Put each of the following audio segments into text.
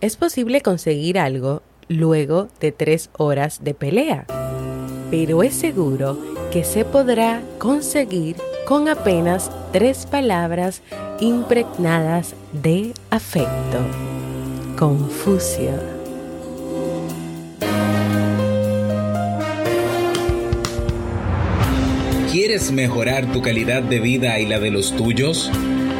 Es posible conseguir algo luego de tres horas de pelea, pero es seguro que se podrá conseguir con apenas tres palabras impregnadas de afecto. Confucio. ¿Quieres mejorar tu calidad de vida y la de los tuyos?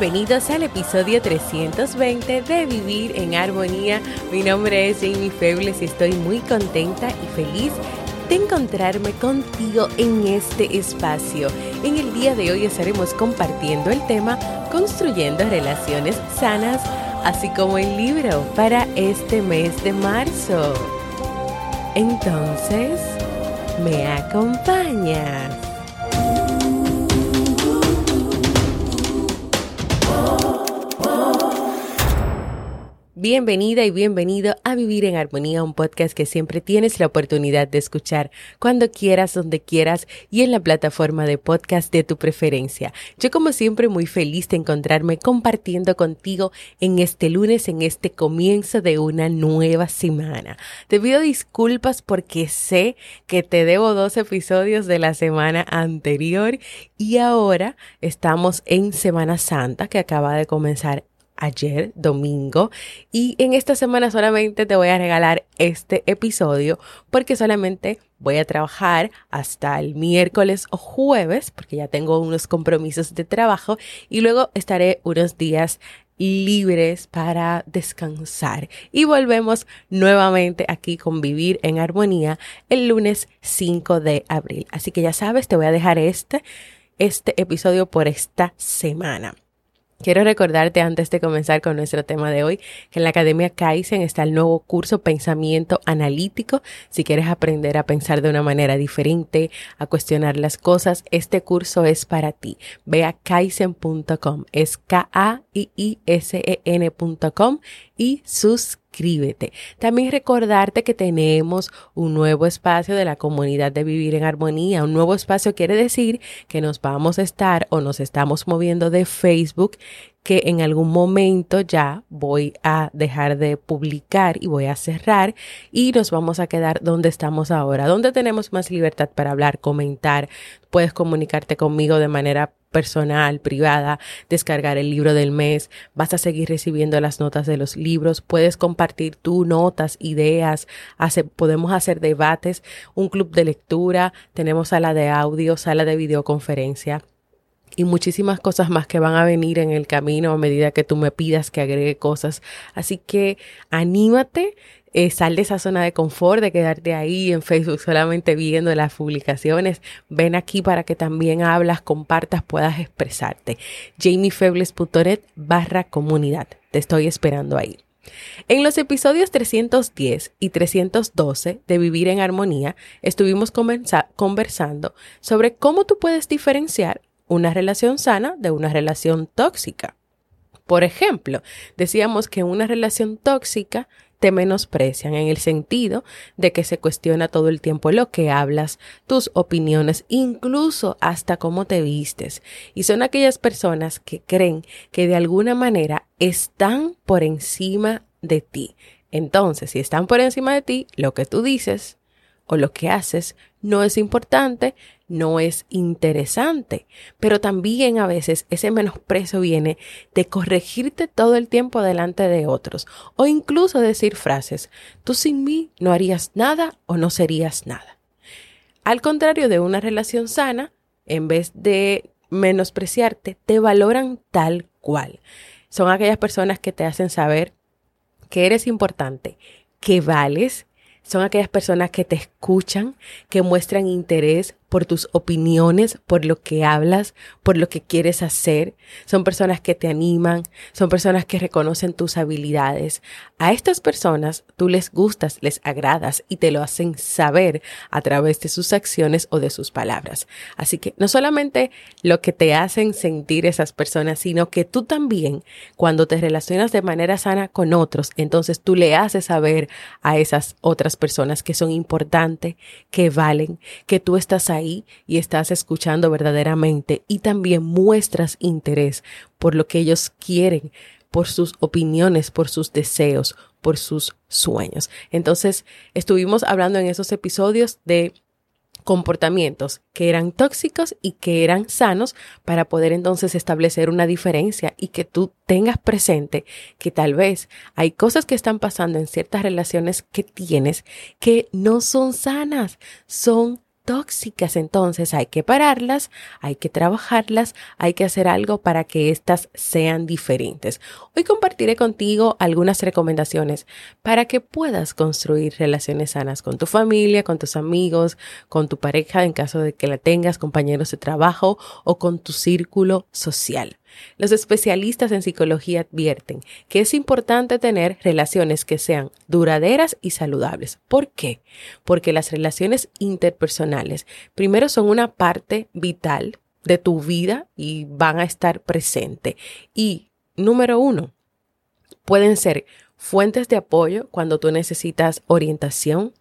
bienvenidos al episodio 320 de Vivir en Armonía. Mi nombre es Jamie Febles y estoy muy contenta y feliz de encontrarme contigo en este espacio. En el día de hoy estaremos compartiendo el tema Construyendo Relaciones Sanas, así como el libro para este mes de marzo. Entonces, ¿me acompañas? Bienvenida y bienvenido a Vivir en Armonía, un podcast que siempre tienes la oportunidad de escuchar cuando quieras, donde quieras y en la plataforma de podcast de tu preferencia. Yo como siempre muy feliz de encontrarme compartiendo contigo en este lunes, en este comienzo de una nueva semana. Te pido disculpas porque sé que te debo dos episodios de la semana anterior y ahora estamos en Semana Santa que acaba de comenzar ayer, domingo, y en esta semana solamente te voy a regalar este episodio porque solamente voy a trabajar hasta el miércoles o jueves porque ya tengo unos compromisos de trabajo y luego estaré unos días libres para descansar. Y volvemos nuevamente aquí con Vivir en Armonía el lunes 5 de abril. Así que ya sabes, te voy a dejar este, este episodio por esta semana. Quiero recordarte antes de comenzar con nuestro tema de hoy que en la Academia Kaizen está el nuevo curso Pensamiento Analítico. Si quieres aprender a pensar de una manera diferente, a cuestionar las cosas, este curso es para ti. Ve a kaizen.com, es K-A-I-I-S-E-N.com y suscríbete también recordarte que tenemos un nuevo espacio de la comunidad de Vivir en Armonía. Un nuevo espacio quiere decir que nos vamos a estar o nos estamos moviendo de Facebook que en algún momento ya voy a dejar de publicar y voy a cerrar y nos vamos a quedar donde estamos ahora, donde tenemos más libertad para hablar, comentar, puedes comunicarte conmigo de manera personal, privada, descargar el libro del mes, vas a seguir recibiendo las notas de los libros, puedes compartir tus notas, ideas, podemos hacer debates, un club de lectura, tenemos sala de audio, sala de videoconferencia y muchísimas cosas más que van a venir en el camino a medida que tú me pidas que agregue cosas. Así que anímate, eh, sal de esa zona de confort, de quedarte ahí en Facebook solamente viendo las publicaciones. Ven aquí para que también hablas, compartas, puedas expresarte. jamiefebles.net barra comunidad. Te estoy esperando ahí. En los episodios 310 y 312 de Vivir en Armonía estuvimos conversando sobre cómo tú puedes diferenciar una relación sana de una relación tóxica. Por ejemplo, decíamos que una relación tóxica te menosprecian en el sentido de que se cuestiona todo el tiempo lo que hablas, tus opiniones, incluso hasta cómo te vistes. Y son aquellas personas que creen que de alguna manera están por encima de ti. Entonces, si están por encima de ti, lo que tú dices o lo que haces no es importante, no es interesante. Pero también a veces ese menosprecio viene de corregirte todo el tiempo delante de otros o incluso decir frases, tú sin mí no harías nada o no serías nada. Al contrario de una relación sana, en vez de menospreciarte, te valoran tal cual. Son aquellas personas que te hacen saber que eres importante, que vales, son aquellas personas que te escuchan, que muestran interés por tus opiniones, por lo que hablas, por lo que quieres hacer. Son personas que te animan, son personas que reconocen tus habilidades. A estas personas tú les gustas, les agradas y te lo hacen saber a través de sus acciones o de sus palabras. Así que no solamente lo que te hacen sentir esas personas, sino que tú también, cuando te relacionas de manera sana con otros, entonces tú le haces saber a esas otras personas que son importantes, que valen, que tú estás ahí ahí y estás escuchando verdaderamente y también muestras interés por lo que ellos quieren, por sus opiniones, por sus deseos, por sus sueños. Entonces, estuvimos hablando en esos episodios de comportamientos que eran tóxicos y que eran sanos para poder entonces establecer una diferencia y que tú tengas presente que tal vez hay cosas que están pasando en ciertas relaciones que tienes que no son sanas, son tóxicas, entonces hay que pararlas, hay que trabajarlas, hay que hacer algo para que éstas sean diferentes. Hoy compartiré contigo algunas recomendaciones para que puedas construir relaciones sanas con tu familia, con tus amigos, con tu pareja en caso de que la tengas, compañeros de trabajo o con tu círculo social. Los especialistas en psicología advierten que es importante tener relaciones que sean duraderas y saludables. ¿Por qué? Porque las relaciones interpersonales primero son una parte vital de tu vida y van a estar presentes. Y número uno, pueden ser fuentes de apoyo cuando tú necesitas orientación,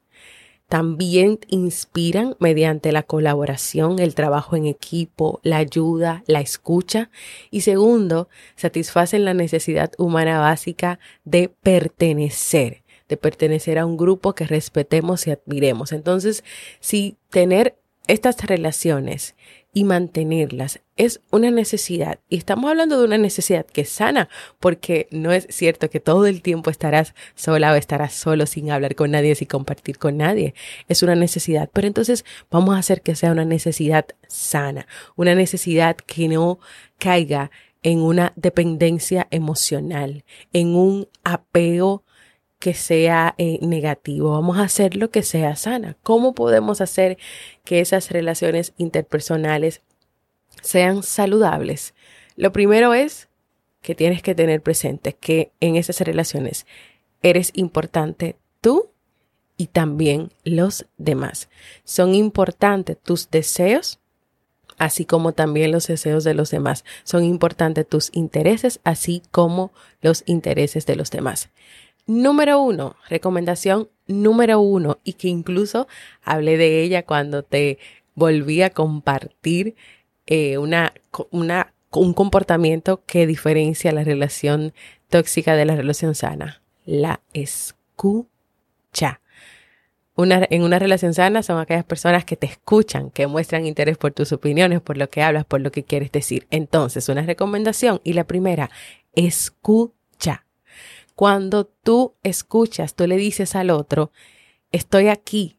también inspiran mediante la colaboración, el trabajo en equipo, la ayuda, la escucha. Y segundo, satisfacen la necesidad humana básica de pertenecer, de pertenecer a un grupo que respetemos y admiremos. Entonces, si tener estas relaciones y mantenerlas es una necesidad. Y estamos hablando de una necesidad que es sana, porque no es cierto que todo el tiempo estarás sola o estarás solo sin hablar con nadie, sin compartir con nadie. Es una necesidad. Pero entonces vamos a hacer que sea una necesidad sana, una necesidad que no caiga en una dependencia emocional, en un apego que sea eh, negativo, vamos a hacer lo que sea sana. ¿Cómo podemos hacer que esas relaciones interpersonales sean saludables? Lo primero es que tienes que tener presente que en esas relaciones eres importante tú y también los demás. Son importantes tus deseos, así como también los deseos de los demás. Son importantes tus intereses, así como los intereses de los demás número uno, recomendación número uno, y que incluso hablé de ella cuando te volví a compartir eh, una, una, un comportamiento que diferencia la relación tóxica de la relación sana. La escucha. Una, en una relación sana son aquellas personas que te escuchan, que muestran interés por tus opiniones, por lo que hablas, por lo que quieres decir. Entonces, una recomendación y la primera, escucha. Cuando tú escuchas, tú le dices al otro, estoy aquí,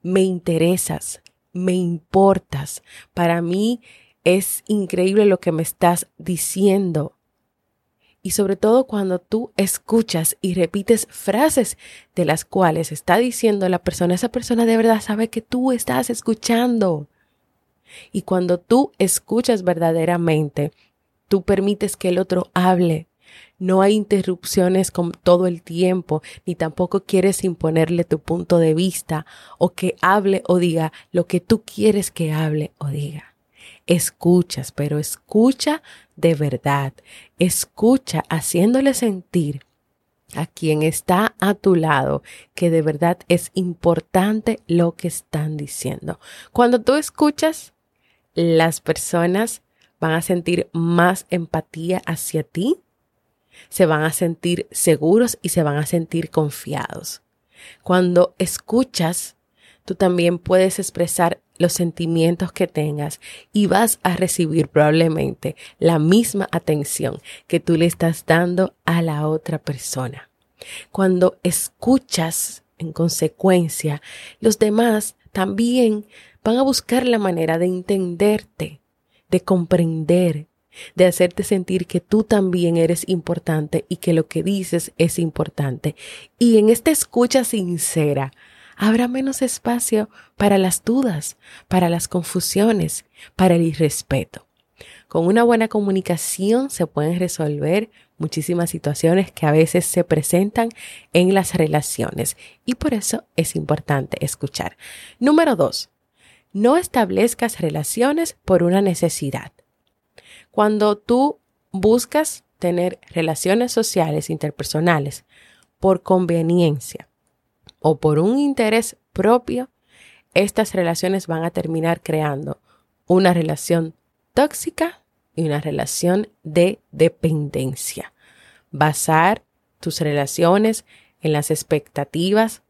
me interesas, me importas, para mí es increíble lo que me estás diciendo. Y sobre todo cuando tú escuchas y repites frases de las cuales está diciendo la persona, esa persona de verdad sabe que tú estás escuchando. Y cuando tú escuchas verdaderamente, tú permites que el otro hable, no hay interrupciones con todo el tiempo, ni tampoco quieres imponerle tu punto de vista o que hable o diga lo que tú quieres que hable o diga. Escuchas, pero escucha de verdad. Escucha haciéndole sentir a quien está a tu lado que de verdad es importante lo que están diciendo. Cuando tú escuchas, las personas van a sentir más empatía hacia ti se van a sentir seguros y se van a sentir confiados. Cuando escuchas, tú también puedes expresar los sentimientos que tengas y vas a recibir probablemente la misma atención que tú le estás dando a la otra persona. Cuando escuchas en consecuencia, los demás también van a buscar la manera de entenderte, de comprender, de hacerte sentir que tú también eres importante y que lo que dices es importante. Y en esta escucha sincera, habrá menos espacio para las dudas, para las confusiones, para el irrespeto. Con una buena comunicación se pueden resolver muchísimas situaciones que a veces se presentan en las relaciones y por eso es importante escuchar. Número dos, no establezcas relaciones por una necesidad. Cuando tú buscas tener relaciones sociales interpersonales por conveniencia, o por un interés propio, estas relaciones van a terminar creando una relación tóxica y una relación de dependencia. Basar tus relaciones en las expectativas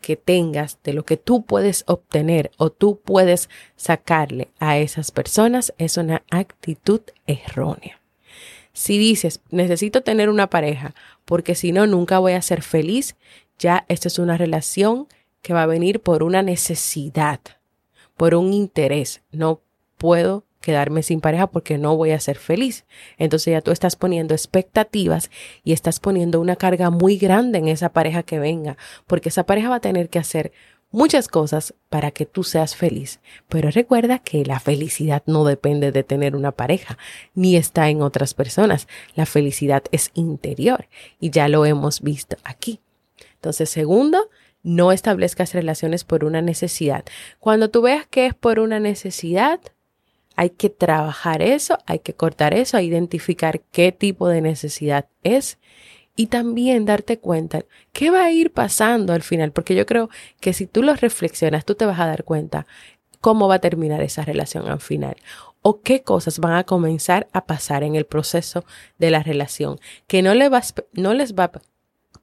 que tengas de lo que tú puedes obtener o tú puedes sacarle a esas personas es una actitud errónea. Si dices, necesito tener una pareja porque si no, nunca voy a ser feliz, ya esta es una relación que va a venir por una necesidad, por un interés. No puedo quedarme sin pareja porque no voy a ser feliz. Entonces ya tú estás poniendo expectativas y estás poniendo una carga muy grande en esa pareja que venga, porque esa pareja va a tener que hacer muchas cosas para que tú seas feliz. Pero recuerda que la felicidad no depende de tener una pareja, ni está en otras personas. La felicidad es interior y ya lo hemos visto aquí. Entonces, segundo, no establezcas relaciones por una necesidad. Cuando tú veas que es por una necesidad, hay que trabajar eso, hay que cortar eso, identificar qué tipo de necesidad es y también darte cuenta qué va a ir pasando al final, porque yo creo que si tú lo reflexionas, tú te vas a dar cuenta cómo va a terminar esa relación al final o qué cosas van a comenzar a pasar en el proceso de la relación que no, le no les va a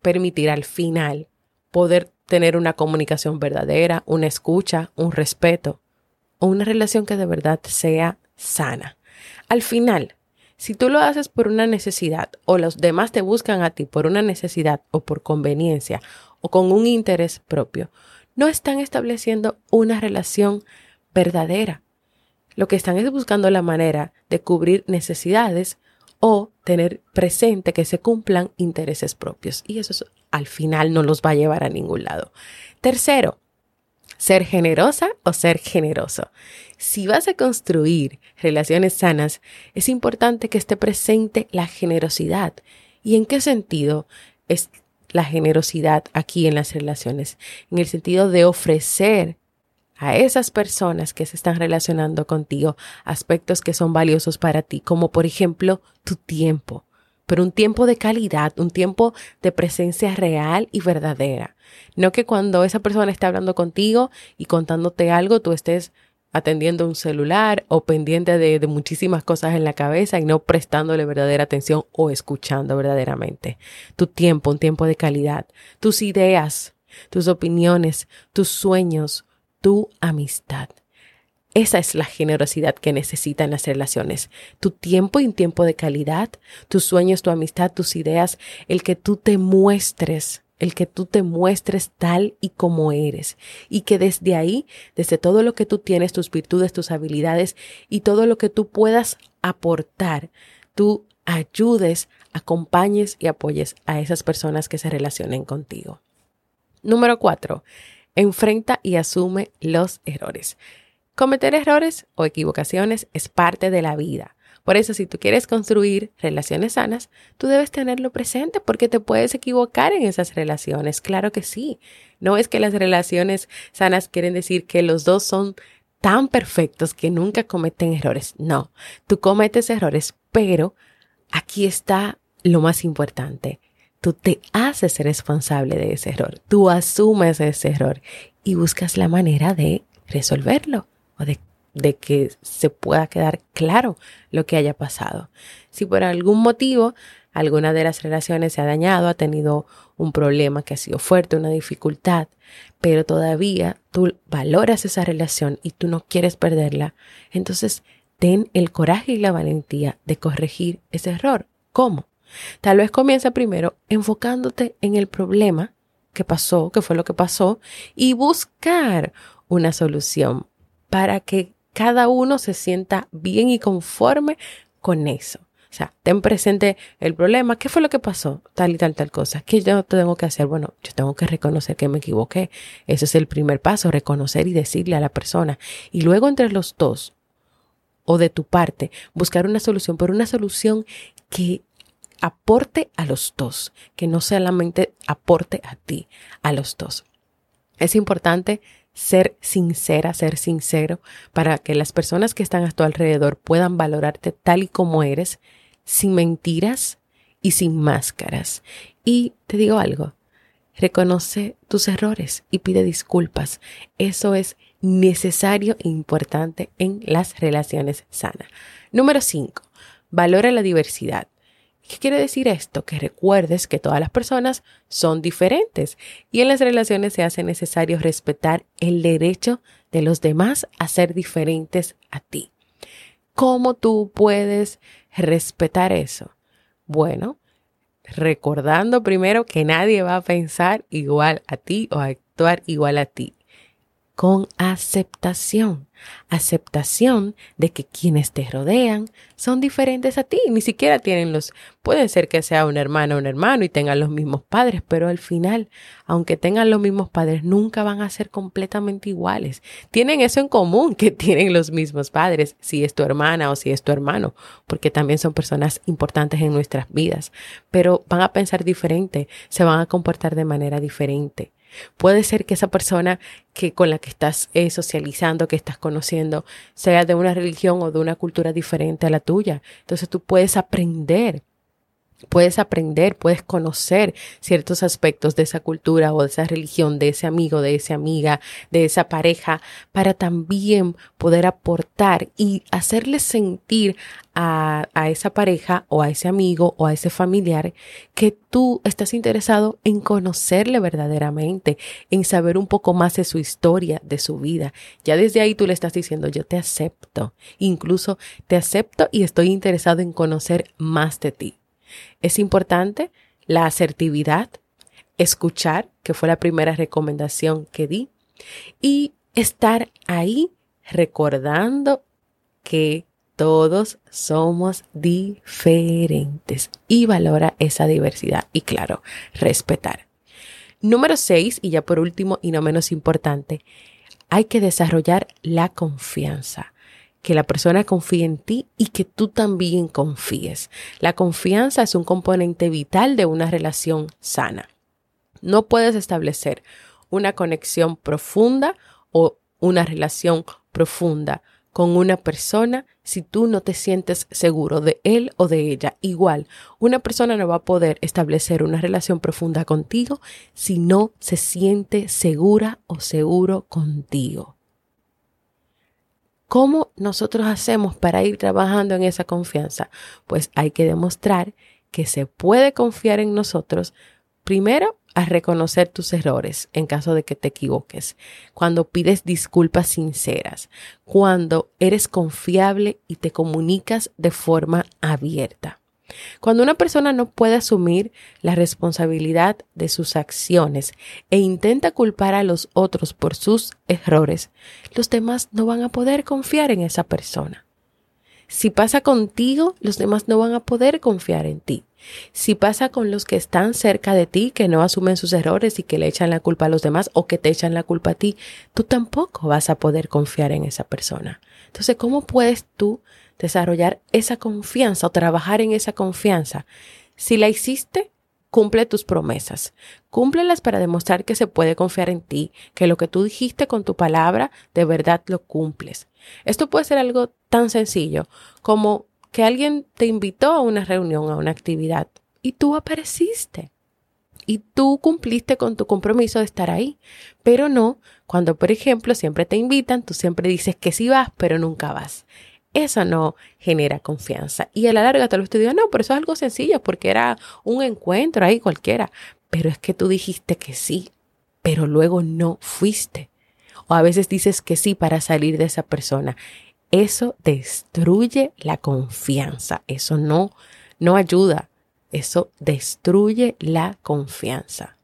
permitir al final poder tener una comunicación verdadera, una escucha, un respeto o una relación que de verdad sea sana. Al final, si tú lo haces por una necesidad o los demás te buscan a ti por una necesidad o por conveniencia o con un interés propio, no están estableciendo una relación verdadera. Lo que están es buscando la manera de cubrir necesidades o tener presente que se cumplan intereses propios. Y eso al final no los va a llevar a ningún lado. Tercero, ser generosa o ser generoso. Si vas a construir relaciones sanas, es importante que esté presente la generosidad. ¿Y en qué sentido es la generosidad aquí en las relaciones? En el sentido de ofrecer a esas personas que se están relacionando contigo aspectos que son valiosos para ti, como por ejemplo tu tiempo, pero un tiempo de calidad, un tiempo de presencia real y verdadera. No que cuando esa persona está hablando contigo y contándote algo, tú estés atendiendo un celular o pendiente de, de, muchísimas cosas en la cabeza y no prestándole verdadera atención o escuchando verdaderamente. Tu tiempo, un tiempo de calidad, tus ideas, tus opiniones, tus sueños, tu amistad. Esa es la generosidad que necesitan las relaciones. Tu tiempo y un tiempo de calidad, tus sueños, tu amistad, tus ideas, el que tú te muestres, el que tú te muestres tal y como eres. Y que desde ahí, desde todo lo que tú tienes, tus virtudes, tus habilidades y todo lo que tú puedas aportar, tú ayudes, acompañes y apoyes a esas personas que se relacionen contigo. Número cuatro, enfrenta y asume los errores. Cometer errores o equivocaciones es parte de la vida. Por eso, si tú quieres construir relaciones sanas, tú debes tenerlo presente porque te puedes equivocar en esas relaciones. Claro que sí. No es que las relaciones sanas quieren decir que los dos son tan perfectos que nunca cometen errores. No, tú cometes errores, pero aquí está lo más importante tú te haces responsable de ese error, tú asumes ese error y buscas la manera de resolverlo o de, de, que se pueda quedar claro lo que haya pasado. Si por algún motivo alguna de las relaciones se ha dañado, ha tenido un problema que ha sido fuerte, una dificultad, pero todavía tú valoras esa relación y tú no quieres perderla, entonces ten el coraje y la valentía de corregir ese error. ¿Cómo? Tal vez comienza primero enfocándote en el problema que pasó, que fue lo que pasó, y buscar una solución para que cada uno se sienta bien y conforme con eso. O sea, ten presente el problema, qué fue lo que pasó, tal y tal, tal cosa. ¿Qué yo tengo que hacer? Bueno, yo tengo que reconocer que me equivoqué. Ese es el primer paso, reconocer y decirle a la persona. Y luego entre los dos, o de tu parte, buscar una solución, pero una solución que aporte a los dos, que no solamente aporte a ti, a los dos. Es importante ser sincera, ser sincero, para que las personas que están a tu alrededor puedan valorarte tal y como eres, sin mentiras y sin máscaras. Y te digo algo, reconoce tus errores y pide disculpas. Eso es necesario e importante en las relaciones sanas. Número 5. Valora la diversidad. ¿Qué quiere decir esto? Que recuerdes que todas las personas son diferentes y en las relaciones se hace necesario respetar el derecho de los demás a ser diferentes a ti. ¿Cómo tú puedes respetar eso? Bueno, recordando primero que nadie va a pensar igual a ti o a actuar igual a ti con aceptación. Aceptación de que quienes te rodean son diferentes a ti, ni siquiera tienen los, pueden ser que sea un hermano o un hermano y tengan los mismos padres, pero al final, aunque tengan los mismos padres, nunca van a ser completamente iguales. Tienen eso en común, que tienen los mismos padres, si es tu hermana o si es tu hermano, porque también son personas importantes en nuestras vidas, pero van a pensar diferente, se van a comportar de manera diferente. Puede ser que esa persona que con la que estás eh, socializando, que estás conociendo, sea de una religión o de una cultura diferente a la tuya. Entonces tú puedes aprender Puedes aprender, puedes conocer ciertos aspectos de esa cultura o de esa religión, de ese amigo, de esa amiga, de esa pareja, para también poder aportar y hacerle sentir a, a, esa pareja o a ese amigo o a ese familiar que tú estás interesado en conocerle verdaderamente, en saber un poco más de su historia, de su vida. Ya desde ahí tú le estás diciendo, yo te acepto, incluso te acepto y estoy interesado en conocer más de ti. Es importante la asertividad, escuchar, que fue la primera recomendación que di, y estar ahí recordando que todos somos diferentes y valora esa diversidad y claro, respetar. Número seis, y ya por último y no menos importante, hay que desarrollar la confianza que la persona confíe en ti y que tú también confíes. La confianza es un componente vital de una relación sana. No puedes establecer una conexión profunda o una relación profunda con una persona si tú no te sientes seguro de él o de ella. Igual, una persona no va a poder establecer una relación profunda contigo si no se siente segura o seguro contigo. ¿Cómo nosotros hacemos para ir trabajando en esa confianza? Pues hay que demostrar que se puede confiar en nosotros, primero a reconocer tus errores en caso de que te equivoques, cuando pides disculpas sinceras, cuando eres confiable y te comunicas de forma abierta. Cuando una persona no puede asumir la responsabilidad de sus acciones e intenta culpar a los otros por sus errores, los demás no van a poder confiar en esa persona. Si pasa contigo, los demás no van a poder confiar en ti. Si pasa con los que están cerca de ti, que no asumen sus errores y que le echan la culpa a los demás o que te echan la culpa a ti, tú tampoco vas a poder confiar en esa persona. Entonces, ¿cómo puedes tú desarrollar esa confianza o trabajar en esa confianza. Si la hiciste, cumple tus promesas. Cúmplelas para demostrar que se puede confiar en ti, que lo que tú dijiste con tu palabra, de verdad lo cumples. Esto puede ser algo tan sencillo como que alguien te invitó a una reunión, a una actividad, y tú apareciste. Y tú cumpliste con tu compromiso de estar ahí. Pero no, cuando por ejemplo siempre te invitan, tú siempre dices que sí vas, pero nunca vas. Eso no genera confianza. Y a la larga te lo estoy diciendo, no, pero eso es algo sencillo porque era un encuentro ahí cualquiera. Pero es que tú dijiste que sí, pero luego no fuiste. O a veces dices que sí para salir de esa persona. Eso destruye la confianza. Eso no, no ayuda. Eso destruye la confianza.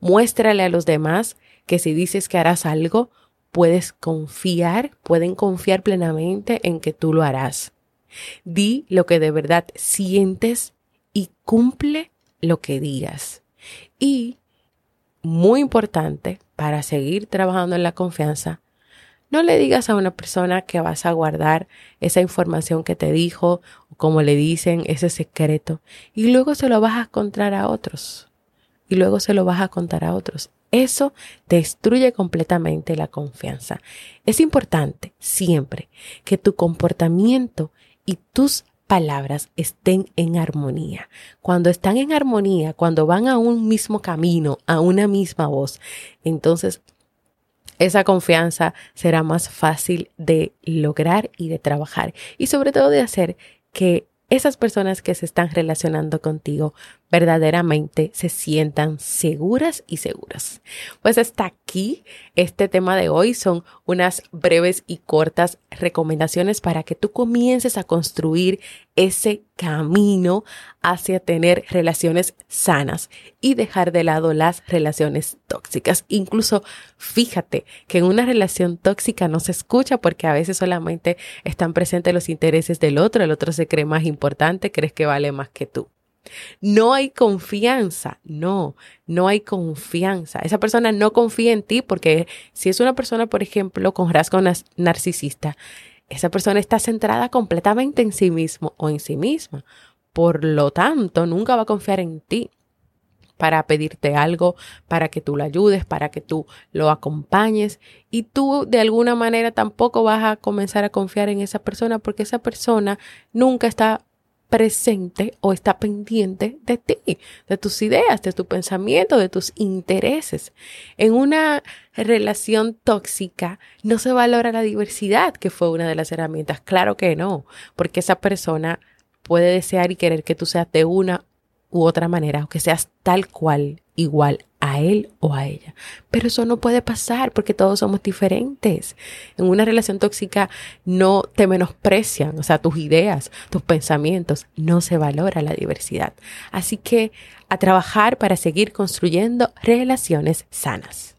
Muéstrale a los demás que si dices que harás algo, puedes confiar, pueden confiar plenamente en que tú lo harás. Di lo que de verdad sientes y cumple lo que digas. Y, muy importante, para seguir trabajando en la confianza, no le digas a una persona que vas a guardar esa información que te dijo, o como le dicen, ese secreto, y luego se lo vas a contar a otros. Y luego se lo vas a contar a otros. Eso destruye completamente la confianza. Es importante siempre que tu comportamiento y tus palabras estén en armonía. Cuando están en armonía, cuando van a un mismo camino, a una misma voz, entonces esa confianza será más fácil de lograr y de trabajar y sobre todo de hacer que esas personas que se están relacionando contigo verdaderamente se sientan seguras y seguras. Pues hasta aquí este tema de hoy son unas breves y cortas recomendaciones para que tú comiences a construir ese camino hacia tener relaciones sanas y dejar de lado las relaciones tóxicas. Incluso fíjate que en una relación tóxica no se escucha porque a veces solamente están presentes los intereses del otro, el otro se cree más importante, crees que vale más que tú. No hay confianza, no, no hay confianza. Esa persona no confía en ti porque si es una persona, por ejemplo, con rasgo narcisista, esa persona está centrada completamente en sí mismo o en sí misma. Por lo tanto, nunca va a confiar en ti para pedirte algo, para que tú lo ayudes, para que tú lo acompañes. Y tú de alguna manera tampoco vas a comenzar a confiar en esa persona porque esa persona nunca está presente o está pendiente de ti, de tus ideas, de tu pensamiento, de tus intereses. En una relación tóxica no se valora la diversidad, que fue una de las herramientas. Claro que no, porque esa persona puede desear y querer que tú seas de una u otra manera, o que seas tal cual, igual a él o a ella. Pero eso no puede pasar porque todos somos diferentes. En una relación tóxica no te menosprecian, o sea, tus ideas, tus pensamientos, no se valora la diversidad. Así que a trabajar para seguir construyendo relaciones sanas.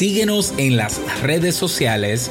Síguenos en las redes sociales,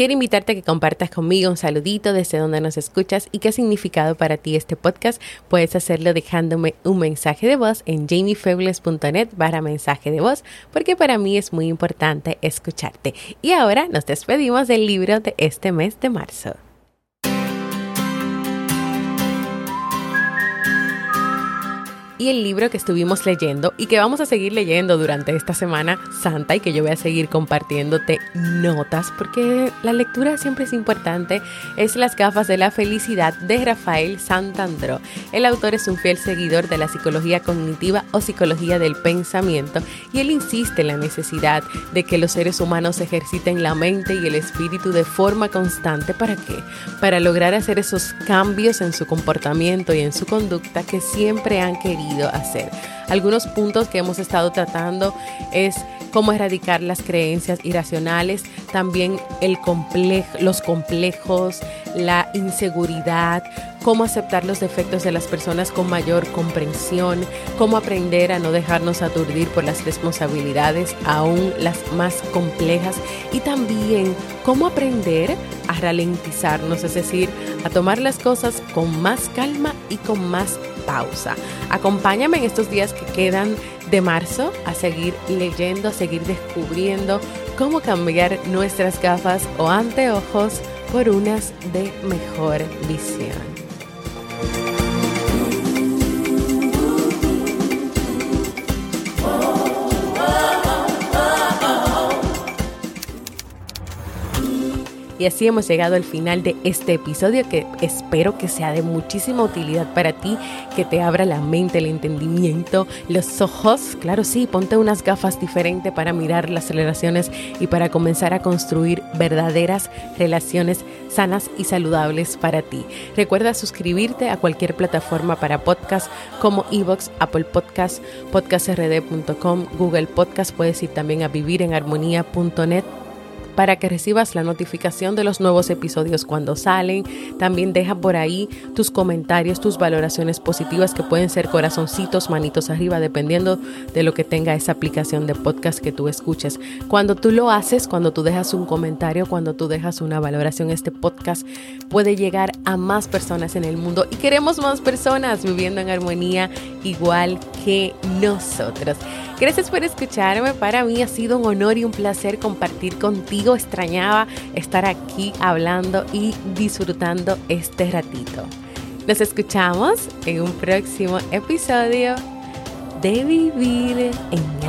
Quiero invitarte a que compartas conmigo un saludito desde donde nos escuchas y qué significado para ti este podcast. Puedes hacerlo dejándome un mensaje de voz en jamiefebles.net para mensaje de voz, porque para mí es muy importante escucharte. Y ahora nos despedimos del libro de este mes de marzo. Y el libro que estuvimos leyendo y que vamos a seguir leyendo durante esta semana santa y que yo voy a seguir compartiéndote notas porque la lectura siempre es importante es Las gafas de la felicidad de Rafael Santandró. El autor es un fiel seguidor de la psicología cognitiva o psicología del pensamiento y él insiste en la necesidad de que los seres humanos ejerciten la mente y el espíritu de forma constante. ¿Para qué? Para lograr hacer esos cambios en su comportamiento y en su conducta que siempre han querido hacer. Algunos puntos que hemos estado tratando es cómo erradicar las creencias irracionales, también el los complejos, la inseguridad, cómo aceptar los defectos de las personas con mayor comprensión, cómo aprender a no dejarnos aturdir por las responsabilidades, aún las más complejas, y también cómo aprender a ralentizarnos, es decir, a tomar las cosas con más calma y con más pausa. Acompáñame en estos días que quedan de marzo a seguir leyendo, a seguir descubriendo cómo cambiar nuestras gafas o anteojos por unas de mejor visión. Y así hemos llegado al final de este episodio que espero que sea de muchísima utilidad para ti, que te abra la mente, el entendimiento, los ojos. Claro, sí, ponte unas gafas diferentes para mirar las relaciones y para comenzar a construir verdaderas relaciones sanas y saludables para ti. Recuerda suscribirte a cualquier plataforma para podcast como Evox, Apple Podcast, podcastrd.com, Google Podcast. Puedes ir también a vivirenharmonía.net para que recibas la notificación de los nuevos episodios cuando salen. También deja por ahí tus comentarios, tus valoraciones positivas que pueden ser corazoncitos, manitos arriba, dependiendo de lo que tenga esa aplicación de podcast que tú escuches. Cuando tú lo haces, cuando tú dejas un comentario, cuando tú dejas una valoración, este podcast puede llegar a más personas en el mundo y queremos más personas viviendo en armonía igual nosotros. Gracias por escucharme. Para mí ha sido un honor y un placer compartir contigo. Extrañaba estar aquí hablando y disfrutando este ratito. Nos escuchamos en un próximo episodio de Vivir en